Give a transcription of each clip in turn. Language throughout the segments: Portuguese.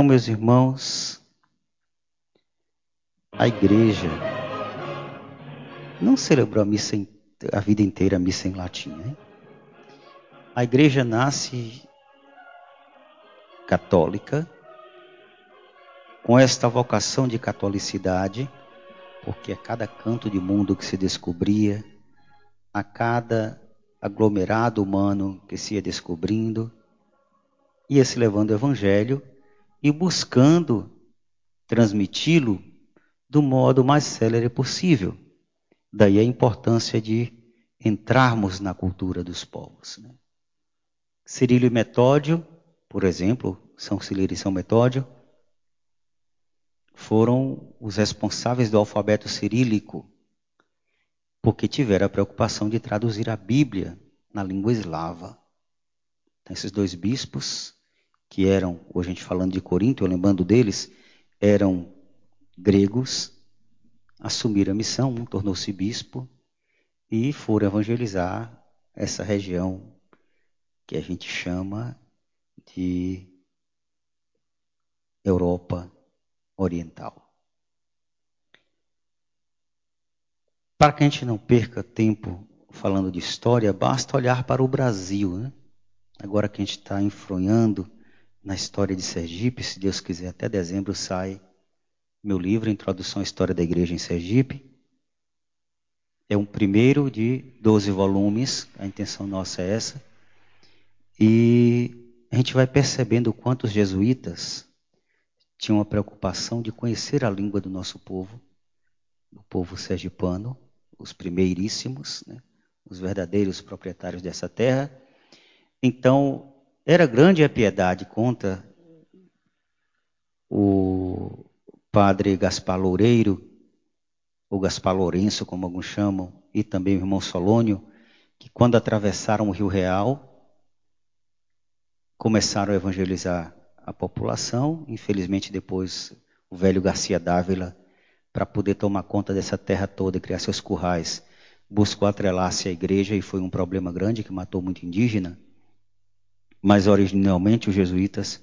Então, meus irmãos, a igreja não celebrou a missa a vida inteira a missa em latim, né? A igreja nasce católica com esta vocação de catolicidade, porque a cada canto de mundo que se descobria, a cada aglomerado humano que se ia descobrindo, ia se levando o evangelho e buscando transmiti-lo do modo mais célere possível. Daí a importância de entrarmos na cultura dos povos. Né? Cirilo e Metódio, por exemplo, São Cirilo e São Metódio, foram os responsáveis do alfabeto cirílico, porque tiveram a preocupação de traduzir a Bíblia na língua eslava. Então, esses dois bispos, que eram, hoje a gente falando de Corinto, eu lembrando deles, eram gregos, assumiram a missão, um tornou-se bispo e foram evangelizar essa região que a gente chama de Europa Oriental. Para que a gente não perca tempo falando de história, basta olhar para o Brasil. Né? Agora que a gente está enfronhando na história de Sergipe, se Deus quiser, até dezembro sai meu livro, Introdução à História da Igreja em Sergipe. É um primeiro de 12 volumes, a intenção nossa é essa. E a gente vai percebendo o quanto os jesuítas tinham a preocupação de conhecer a língua do nosso povo, do povo sergipano, os primeiríssimos, né? os verdadeiros proprietários dessa terra. Então, era grande a piedade, conta o padre Gaspar Loureiro, ou Gaspar Lourenço, como alguns chamam, e também o irmão Solônio, que quando atravessaram o Rio Real, começaram a evangelizar a população. Infelizmente, depois, o velho Garcia Dávila, para poder tomar conta dessa terra toda e criar seus currais, buscou atrelar-se à igreja e foi um problema grande que matou muito indígena. Mas originalmente os jesuítas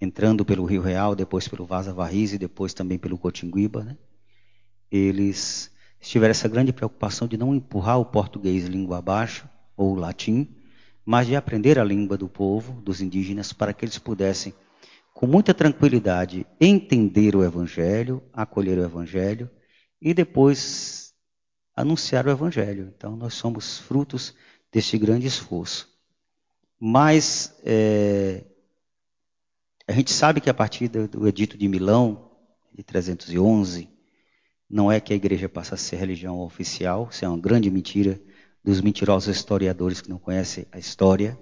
entrando pelo Rio Real, depois pelo Vaza Varriz e depois também pelo Cotinguiba, né? eles tiveram essa grande preocupação de não empurrar o português língua abaixo, ou o latim, mas de aprender a língua do povo, dos indígenas, para que eles pudessem, com muita tranquilidade, entender o Evangelho, acolher o Evangelho e depois anunciar o Evangelho. Então, nós somos frutos deste grande esforço. Mas é, a gente sabe que a partir do Edito de Milão, de 311, não é que a igreja passa a ser religião oficial, isso é uma grande mentira dos mentirosos historiadores que não conhecem a história.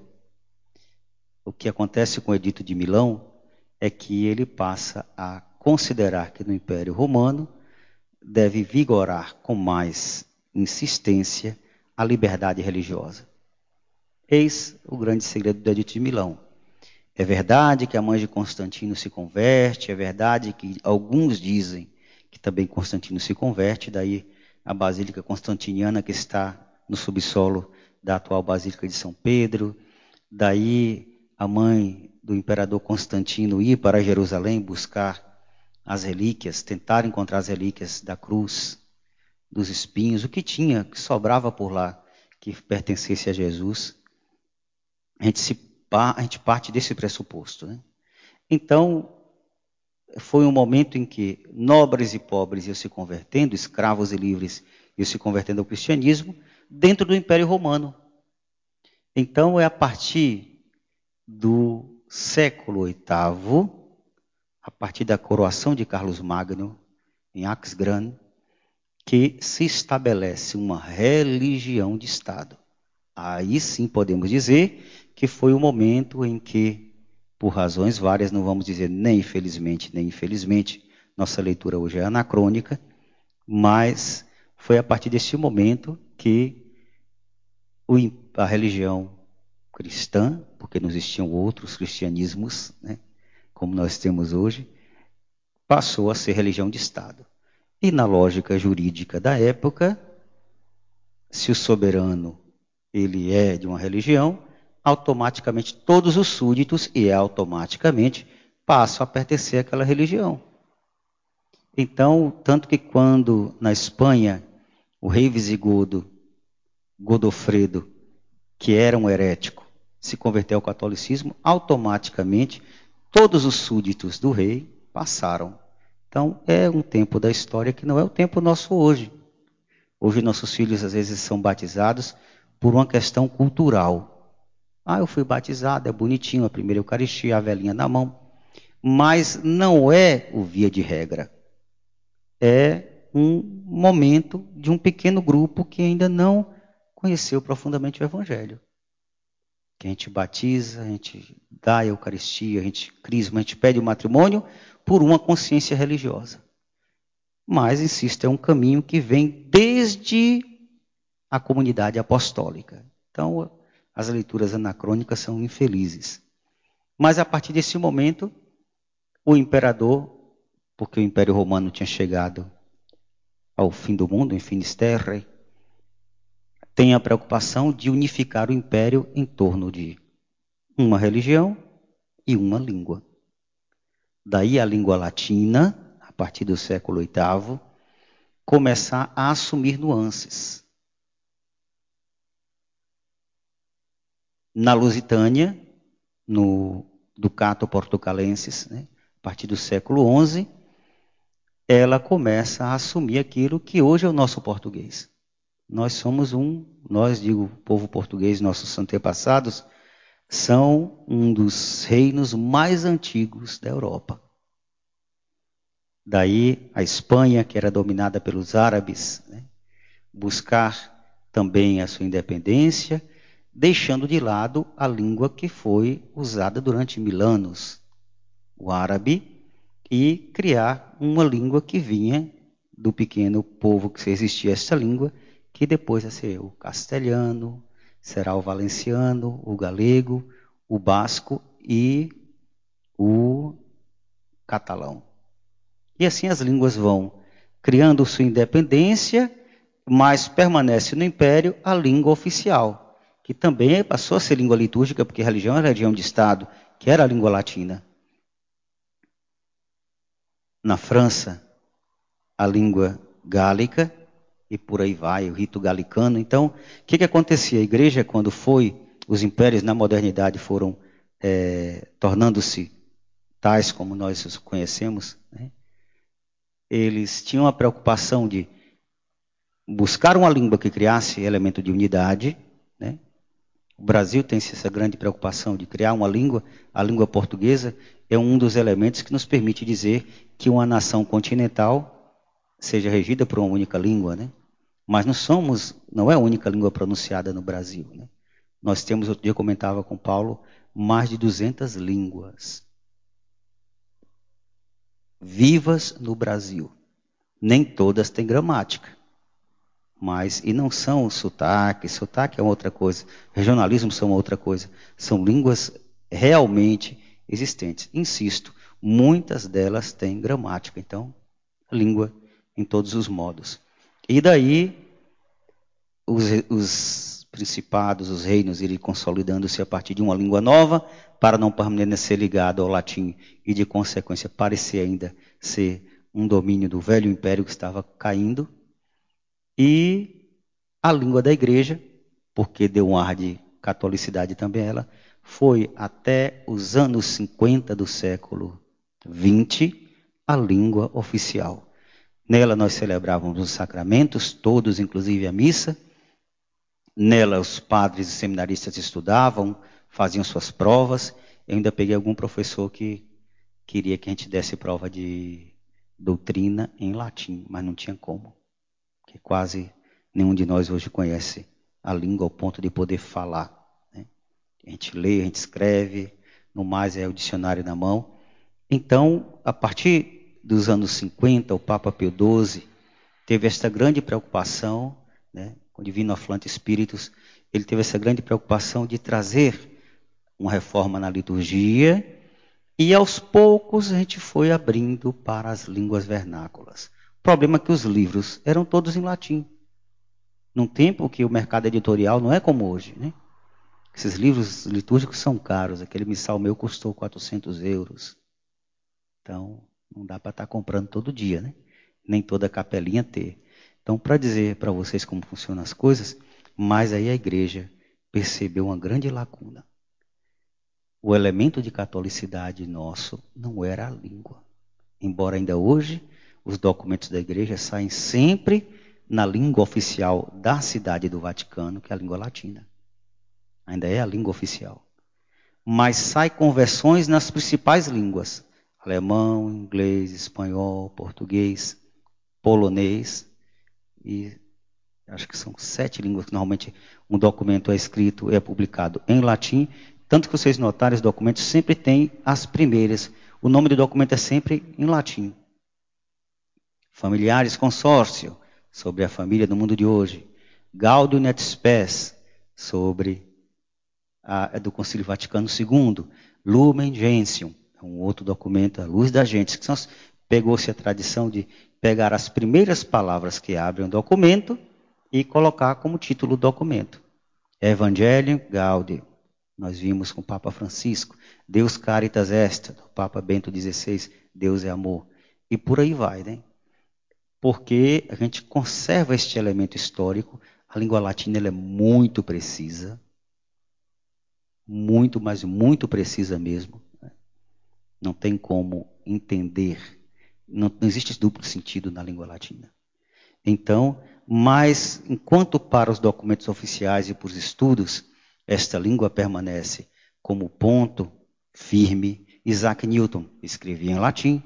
O que acontece com o Edito de Milão é que ele passa a considerar que no Império Romano deve vigorar com mais insistência a liberdade religiosa. Eis o grande segredo do Edito de Milão. É verdade que a mãe de Constantino se converte, é verdade que alguns dizem que também Constantino se converte, daí a Basílica Constantiniana que está no subsolo da atual Basílica de São Pedro, daí a mãe do imperador Constantino ir para Jerusalém buscar as relíquias, tentar encontrar as relíquias da cruz, dos espinhos, o que tinha, que sobrava por lá, que pertencesse a Jesus. A gente se a gente parte desse pressuposto. Né? Então, foi um momento em que nobres e pobres iam se convertendo, escravos e livres iam se convertendo ao cristianismo, dentro do Império Romano. Então, é a partir do século VIII, a partir da coroação de Carlos Magno, em Axgran, que se estabelece uma religião de Estado. Aí sim podemos dizer que foi o momento em que, por razões várias, não vamos dizer nem infelizmente nem infelizmente, nossa leitura hoje é anacrônica, mas foi a partir desse momento que a religião cristã, porque não existiam outros cristianismos, né, como nós temos hoje, passou a ser religião de Estado. E na lógica jurídica da época, se o soberano ele é de uma religião, automaticamente todos os súditos, e é automaticamente, passam a pertencer àquela religião. Então, tanto que quando na Espanha o rei visigodo Godofredo, que era um herético, se converteu ao catolicismo, automaticamente todos os súditos do rei passaram. Então, é um tempo da história que não é o tempo nosso hoje. Hoje nossos filhos às vezes são batizados por uma questão cultural. Ah, eu fui batizado, é bonitinho, a primeira Eucaristia, a velhinha na mão. Mas não é o via de regra. É um momento de um pequeno grupo que ainda não conheceu profundamente o Evangelho. Que a gente batiza, a gente dá a Eucaristia, a gente crisma, a gente pede o matrimônio por uma consciência religiosa. Mas, insisto, é um caminho que vem desde a comunidade apostólica. Então, as leituras anacrônicas são infelizes. Mas a partir desse momento, o imperador, porque o Império Romano tinha chegado ao fim do mundo, em Finisterre, tem a preocupação de unificar o império em torno de uma religião e uma língua. Daí a língua latina, a partir do século VIII, começar a assumir nuances. Na Lusitânia, no Ducato Portucalensis, né, a partir do século XI, ela começa a assumir aquilo que hoje é o nosso português. Nós somos um, nós digo, o povo português, nossos antepassados, são um dos reinos mais antigos da Europa. Daí a Espanha, que era dominada pelos árabes, né, buscar também a sua independência, deixando de lado a língua que foi usada durante mil anos, o árabe, e criar uma língua que vinha do pequeno povo que existia essa língua, que depois vai ser o castelhano, será o valenciano, o galego, o basco e o catalão. E assim as línguas vão criando sua independência, mas permanece no império a língua oficial, que também passou a ser língua litúrgica, porque religião era religião de Estado, que era a língua latina. Na França, a língua gálica, e por aí vai, o rito galicano. Então, o que, que acontecia? A igreja, quando foi, os impérios na modernidade foram é, tornando-se tais como nós os conhecemos, né? eles tinham a preocupação de buscar uma língua que criasse elemento de unidade. O Brasil tem essa grande preocupação de criar uma língua. A língua portuguesa é um dos elementos que nos permite dizer que uma nação continental seja regida por uma única língua, né? Mas não somos, não é a única língua pronunciada no Brasil, né? Nós temos, outro dia eu comentava com Paulo, mais de 200 línguas vivas no Brasil. Nem todas têm gramática. Mas, e não são sotaque, sotaque é outra coisa, regionalismo são outra coisa. São línguas realmente existentes. Insisto, muitas delas têm gramática. Então, língua em todos os modos. E daí, os, os principados, os reinos irem consolidando-se a partir de uma língua nova, para não permanecer ligado ao latim e, de consequência, parecer ainda ser um domínio do velho império que estava caindo, e a língua da igreja, porque deu um ar de catolicidade também ela, foi até os anos 50 do século 20 a língua oficial. Nela nós celebrávamos os sacramentos, todos, inclusive a missa. Nela os padres e seminaristas estudavam, faziam suas provas. Eu ainda peguei algum professor que queria que a gente desse prova de doutrina em latim, mas não tinha como. Porque quase nenhum de nós hoje conhece a língua ao ponto de poder falar. Né? A gente lê, a gente escreve, no mais é o dicionário na mão. Então, a partir dos anos 50, o Papa Pio XII teve esta grande preocupação, né, o Divino Aflante Espíritos, ele teve essa grande preocupação de trazer uma reforma na liturgia, e aos poucos a gente foi abrindo para as línguas vernáculas. Problema é que os livros eram todos em latim. Num tempo que o mercado editorial não é como hoje, né? Esses livros litúrgicos são caros. Aquele missal meu custou 400 euros. Então, não dá para estar tá comprando todo dia, né? Nem toda capelinha ter. Então, para dizer para vocês como funcionam as coisas, mas aí a igreja percebeu uma grande lacuna. O elemento de catolicidade nosso não era a língua. Embora ainda hoje os documentos da igreja saem sempre na língua oficial da cidade do Vaticano, que é a língua latina. Ainda é a língua oficial. Mas sai conversões nas principais línguas: alemão, inglês, espanhol, português, polonês e acho que são sete línguas que normalmente um documento é escrito e é publicado em latim. Tanto que vocês notarem, os documentos sempre têm as primeiras. O nome do documento é sempre em latim. Familiares consórcio, sobre a família do mundo de hoje. Gaudium et Spes, sobre a, do Concílio Vaticano II. Lumen Gentium, é um outro documento, a luz da gente, pegou-se a tradição de pegar as primeiras palavras que abrem o documento e colocar como título do documento. Evangelium Gaudium. Nós vimos com o Papa Francisco. Deus Caritas Est, do Papa Bento XVI. Deus é amor. E por aí vai, né? Porque a gente conserva este elemento histórico. A língua latina é muito precisa, muito, mas muito precisa mesmo. Né? Não tem como entender, não, não existe duplo sentido na língua latina. Então, mas enquanto para os documentos oficiais e para os estudos, esta língua permanece como ponto firme. Isaac Newton escrevia em latim,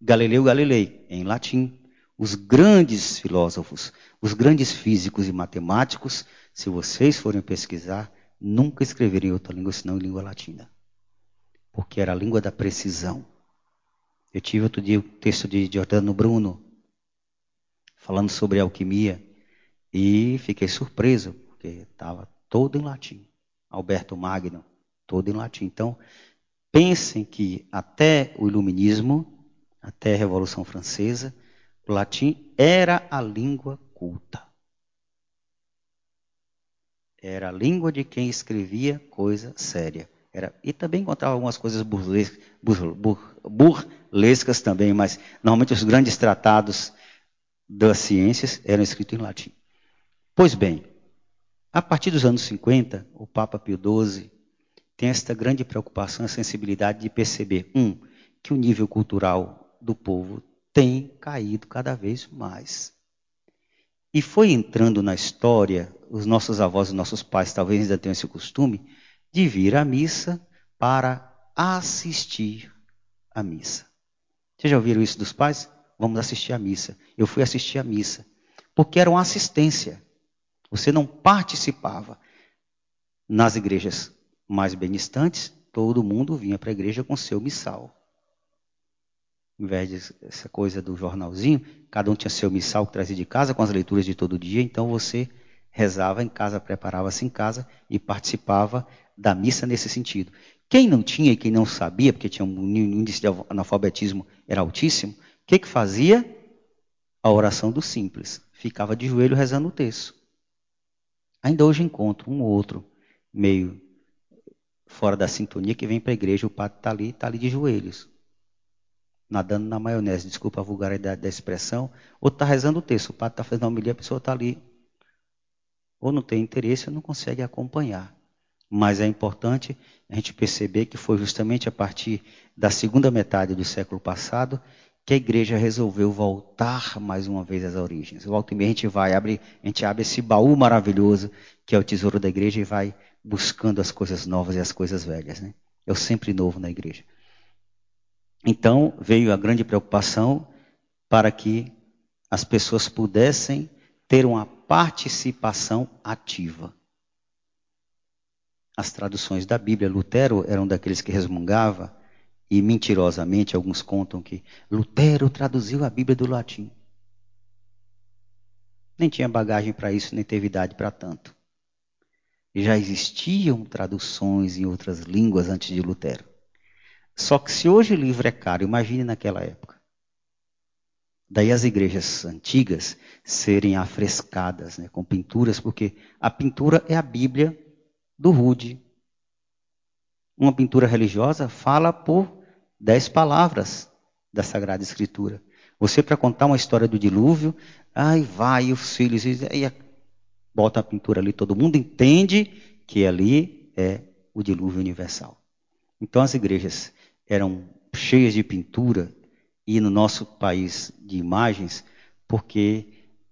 Galileu Galilei em latim, os grandes filósofos, os grandes físicos e matemáticos, se vocês forem pesquisar, nunca escreveriam em outra língua senão em língua latina. Porque era a língua da precisão. Eu tive outro dia o texto de Giordano Bruno, falando sobre alquimia, e fiquei surpreso, porque estava todo em latim. Alberto Magno, todo em latim. Então, pensem que até o Iluminismo, até a Revolução Francesa, o latim era a língua culta. Era a língua de quem escrevia coisa séria. Era, e também encontrava algumas coisas burlescas, burlescas também, mas normalmente os grandes tratados das ciências eram escritos em latim. Pois bem, a partir dos anos 50, o Papa Pio XII tem esta grande preocupação e sensibilidade de perceber, um, que o nível cultural do povo tem caído cada vez mais. E foi entrando na história, os nossos avós e nossos pais talvez ainda tenham esse costume, de vir à missa para assistir à missa. Vocês já ouviram isso dos pais? Vamos assistir à missa. Eu fui assistir à missa. Porque era uma assistência. Você não participava. Nas igrejas mais benestantes, todo mundo vinha para a igreja com seu missal em vez dessa coisa do jornalzinho, cada um tinha seu missal que trazia de casa com as leituras de todo dia, então você rezava em casa, preparava-se em casa e participava da missa nesse sentido. Quem não tinha e quem não sabia, porque tinha um índice de analfabetismo era altíssimo, o que, que fazia? A oração do simples. Ficava de joelho rezando o texto. Ainda hoje encontro um ou outro meio fora da sintonia que vem para a igreja, o padre está ali, está ali de joelhos nadando na maionese, desculpa a vulgaridade da expressão, ou está rezando o texto, o padre está fazendo a homilia, a pessoa está ali, ou não tem interesse, ou não consegue acompanhar. Mas é importante a gente perceber que foi justamente a partir da segunda metade do século passado que a igreja resolveu voltar mais uma vez às origens. Volta e meia a gente vai, abre, a gente abre esse baú maravilhoso que é o tesouro da igreja e vai buscando as coisas novas e as coisas velhas. Né? É o sempre novo na igreja. Então veio a grande preocupação para que as pessoas pudessem ter uma participação ativa. As traduções da Bíblia, Lutero era um daqueles que resmungava, e mentirosamente alguns contam que Lutero traduziu a Bíblia do latim. Nem tinha bagagem para isso, nem teve idade para tanto. Já existiam traduções em outras línguas antes de Lutero. Só que se hoje o livro é caro, imagine naquela época. Daí as igrejas antigas serem afrescadas né, com pinturas, porque a pintura é a Bíblia do Rude. Uma pintura religiosa fala por dez palavras da Sagrada Escritura. Você, para contar uma história do dilúvio, aí vai os filhos e aí bota a pintura ali, todo mundo entende que ali é o dilúvio universal. Então as igrejas eram cheias de pintura e no nosso país de imagens, porque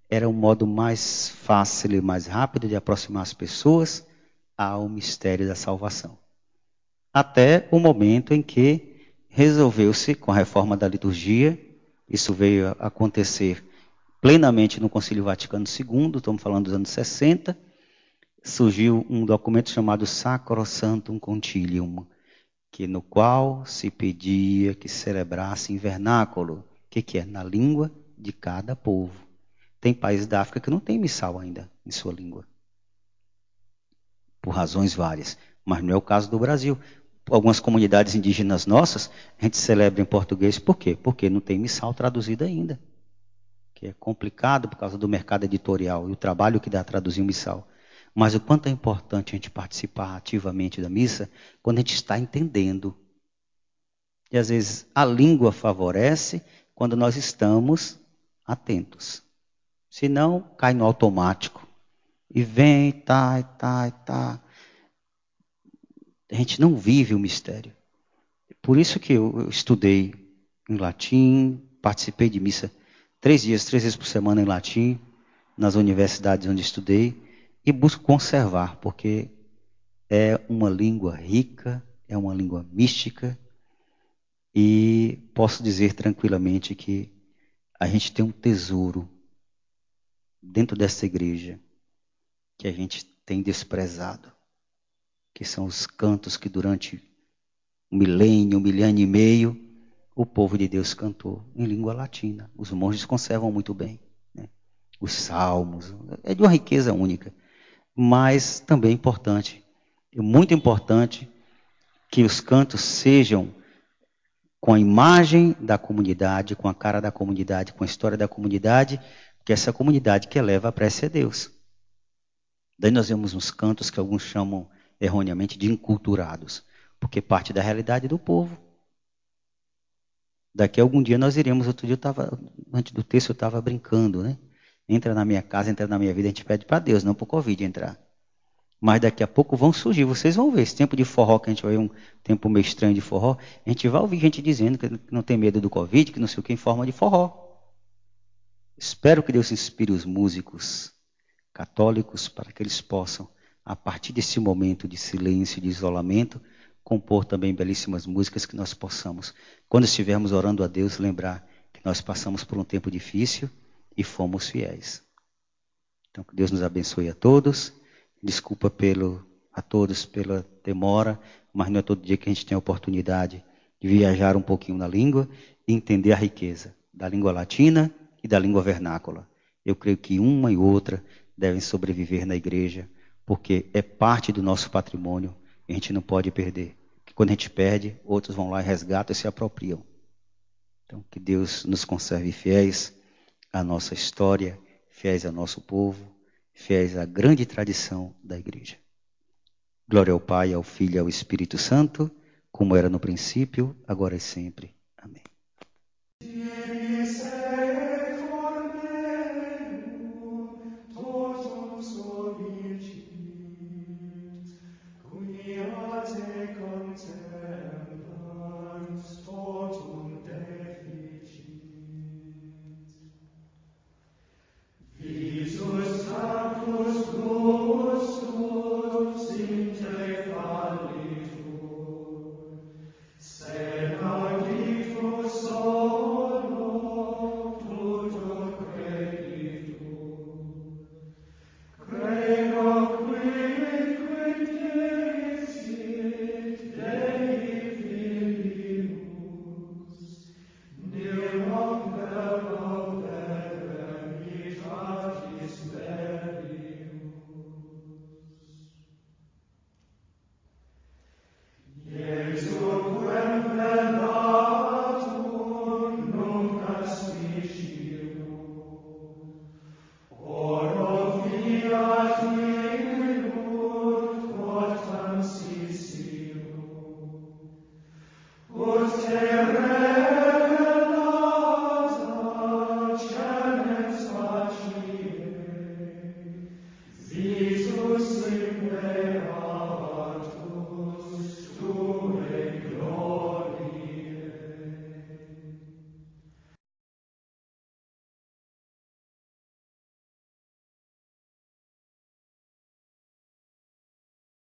era um modo mais fácil e mais rápido de aproximar as pessoas ao mistério da salvação. Até o momento em que resolveu-se, com a reforma da liturgia, isso veio a acontecer plenamente no Concílio Vaticano II, estamos falando dos anos 60, surgiu um documento chamado Sacrosantum Concilium, que no qual se pedia que celebrasse em vernáculo, o que, que é? Na língua de cada povo. Tem países da África que não tem missal ainda em sua língua. Por razões várias. Mas não é o caso do Brasil. Algumas comunidades indígenas nossas, a gente celebra em português. Por quê? Porque não tem missal traduzido ainda. Que é complicado por causa do mercado editorial e o trabalho que dá a traduzir um missal. Mas o quanto é importante a gente participar ativamente da missa quando a gente está entendendo. E às vezes a língua favorece quando nós estamos atentos. Senão, cai no automático. E vem, tá, tá, tá. A gente não vive o mistério. Por isso que eu estudei em latim, participei de missa três dias, três vezes por semana em latim, nas universidades onde estudei, e busco conservar, porque é uma língua rica, é uma língua mística, e posso dizer tranquilamente que a gente tem um tesouro dentro dessa igreja que a gente tem desprezado, que são os cantos que durante um milênio, um milênio e meio, o povo de Deus cantou em língua latina. Os monges conservam muito bem. Né? Os salmos, é de uma riqueza única. Mas também é importante, é muito importante que os cantos sejam com a imagem da comunidade, com a cara da comunidade, com a história da comunidade, que essa comunidade que eleva a prece a Deus. Daí nós vemos uns cantos que alguns chamam erroneamente de inculturados, porque parte da realidade do povo. Daqui a algum dia nós iremos, outro dia eu estava, antes do texto eu estava brincando, né? Entra na minha casa, entra na minha vida, a gente pede para Deus, não para o Covid entrar. Mas daqui a pouco vão surgir, vocês vão ver. Esse tempo de forró, que a gente vai um tempo meio estranho de forró, a gente vai ouvir gente dizendo que não tem medo do Covid, que não sei o que, em forma de forró. Espero que Deus inspire os músicos católicos para que eles possam, a partir desse momento de silêncio, de isolamento, compor também belíssimas músicas que nós possamos, quando estivermos orando a Deus, lembrar que nós passamos por um tempo difícil e fomos fiéis. Então, que Deus nos abençoe a todos. Desculpa pelo, a todos pela demora, mas não é todo dia que a gente tem a oportunidade de viajar um pouquinho na língua e entender a riqueza da língua latina e da língua vernácula. Eu creio que uma e outra devem sobreviver na igreja, porque é parte do nosso patrimônio e a gente não pode perder. Quando a gente perde, outros vão lá e resgatam e se apropriam. Então, que Deus nos conserve fiéis à nossa história, fiéis ao nosso povo, fiéis à grande tradição da igreja. Glória ao Pai, ao Filho e ao Espírito Santo, como era no princípio, agora e sempre. Amém.